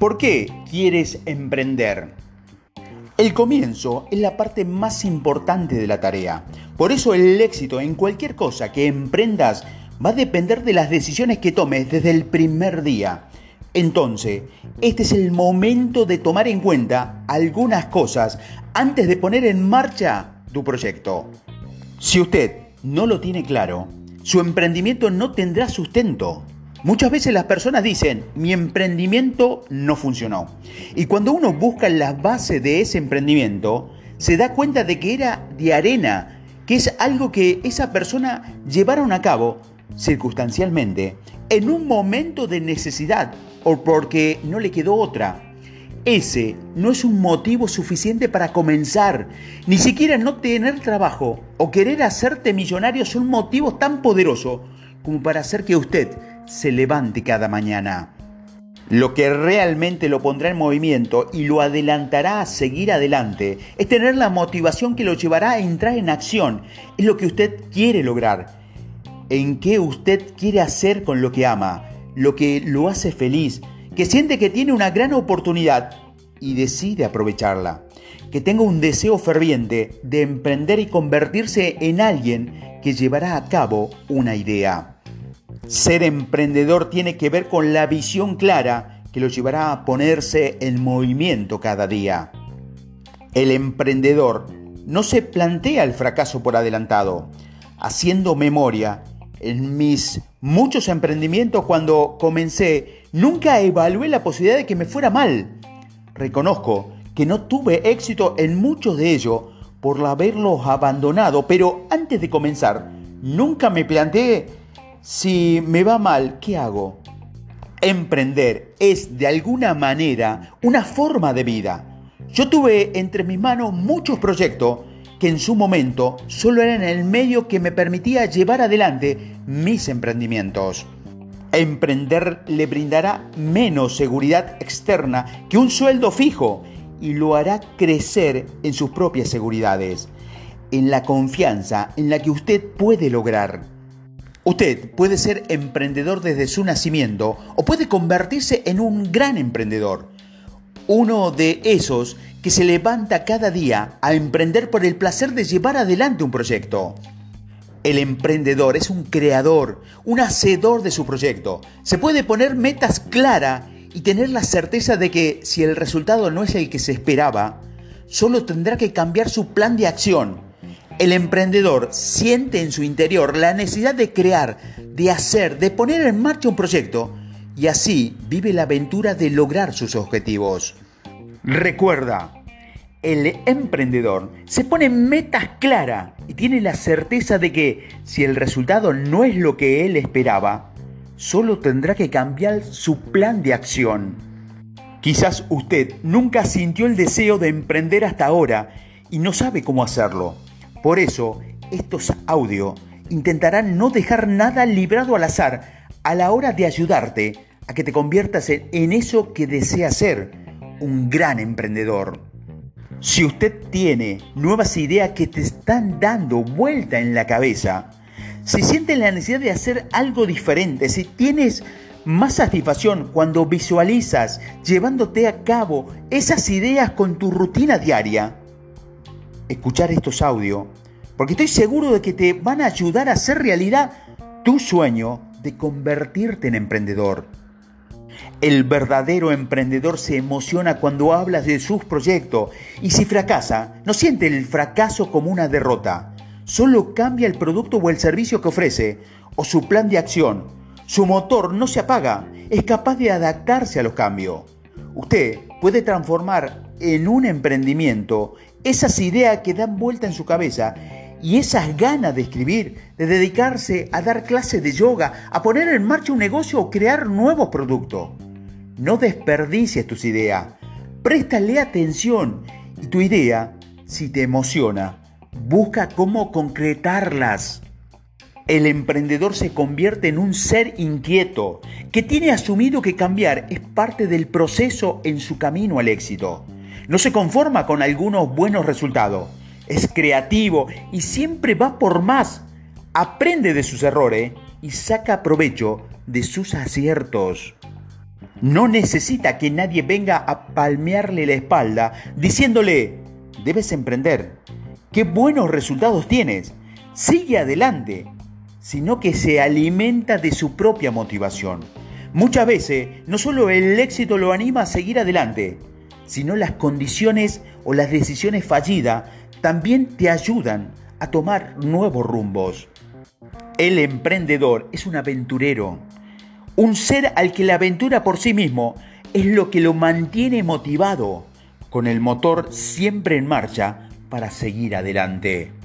¿Por qué quieres emprender? El comienzo es la parte más importante de la tarea. Por eso el éxito en cualquier cosa que emprendas va a depender de las decisiones que tomes desde el primer día. Entonces, este es el momento de tomar en cuenta algunas cosas antes de poner en marcha tu proyecto. Si usted no lo tiene claro, su emprendimiento no tendrá sustento. Muchas veces las personas dicen, mi emprendimiento no funcionó. Y cuando uno busca la base de ese emprendimiento, se da cuenta de que era de arena, que es algo que esa persona llevaron a cabo circunstancialmente en un momento de necesidad o porque no le quedó otra. Ese no es un motivo suficiente para comenzar. Ni siquiera no tener trabajo o querer hacerte millonario son motivos tan poderosos como para hacer que usted se levante cada mañana. Lo que realmente lo pondrá en movimiento y lo adelantará a seguir adelante es tener la motivación que lo llevará a entrar en acción. Es lo que usted quiere lograr. En qué usted quiere hacer con lo que ama, lo que lo hace feliz, que siente que tiene una gran oportunidad y decide aprovecharla, que tenga un deseo ferviente de emprender y convertirse en alguien que llevará a cabo una idea. Ser emprendedor tiene que ver con la visión clara que lo llevará a ponerse en movimiento cada día. El emprendedor no se plantea el fracaso por adelantado. Haciendo memoria, en mis muchos emprendimientos cuando comencé, nunca evalué la posibilidad de que me fuera mal. Reconozco que no tuve éxito en muchos de ellos por haberlos abandonado, pero antes de comenzar, nunca me planteé si me va mal, ¿qué hago? Emprender es de alguna manera una forma de vida. Yo tuve entre mis manos muchos proyectos que en su momento solo eran el medio que me permitía llevar adelante mis emprendimientos. Emprender le brindará menos seguridad externa que un sueldo fijo y lo hará crecer en sus propias seguridades, en la confianza en la que usted puede lograr. Usted puede ser emprendedor desde su nacimiento o puede convertirse en un gran emprendedor. Uno de esos que se levanta cada día a emprender por el placer de llevar adelante un proyecto. El emprendedor es un creador, un hacedor de su proyecto. Se puede poner metas claras y tener la certeza de que si el resultado no es el que se esperaba, solo tendrá que cambiar su plan de acción. El emprendedor siente en su interior la necesidad de crear, de hacer, de poner en marcha un proyecto y así vive la aventura de lograr sus objetivos. Recuerda, el emprendedor se pone metas claras y tiene la certeza de que si el resultado no es lo que él esperaba, solo tendrá que cambiar su plan de acción. Quizás usted nunca sintió el deseo de emprender hasta ahora y no sabe cómo hacerlo. Por eso, estos audios intentarán no dejar nada librado al azar a la hora de ayudarte a que te conviertas en eso que deseas ser un gran emprendedor. Si usted tiene nuevas ideas que te están dando vuelta en la cabeza, si sientes la necesidad de hacer algo diferente, si tienes más satisfacción cuando visualizas llevándote a cabo esas ideas con tu rutina diaria, escuchar estos audios, porque estoy seguro de que te van a ayudar a hacer realidad tu sueño de convertirte en emprendedor. El verdadero emprendedor se emociona cuando hablas de sus proyectos y si fracasa, no siente el fracaso como una derrota. Solo cambia el producto o el servicio que ofrece o su plan de acción. Su motor no se apaga, es capaz de adaptarse a los cambios. Usted puede transformar en un emprendimiento esas ideas que dan vuelta en su cabeza y esas ganas de escribir, de dedicarse a dar clases de yoga, a poner en marcha un negocio o crear nuevos productos. No desperdicies tus ideas, préstale atención y tu idea, si te emociona, busca cómo concretarlas. El emprendedor se convierte en un ser inquieto que tiene asumido que cambiar es parte del proceso en su camino al éxito. No se conforma con algunos buenos resultados es creativo y siempre va por más. Aprende de sus errores y saca provecho de sus aciertos. No necesita que nadie venga a palmearle la espalda diciéndole, debes emprender, qué buenos resultados tienes, sigue adelante, sino que se alimenta de su propia motivación. Muchas veces no solo el éxito lo anima a seguir adelante, sino las condiciones o las decisiones fallidas también te ayudan a tomar nuevos rumbos. El emprendedor es un aventurero, un ser al que la aventura por sí mismo es lo que lo mantiene motivado, con el motor siempre en marcha para seguir adelante.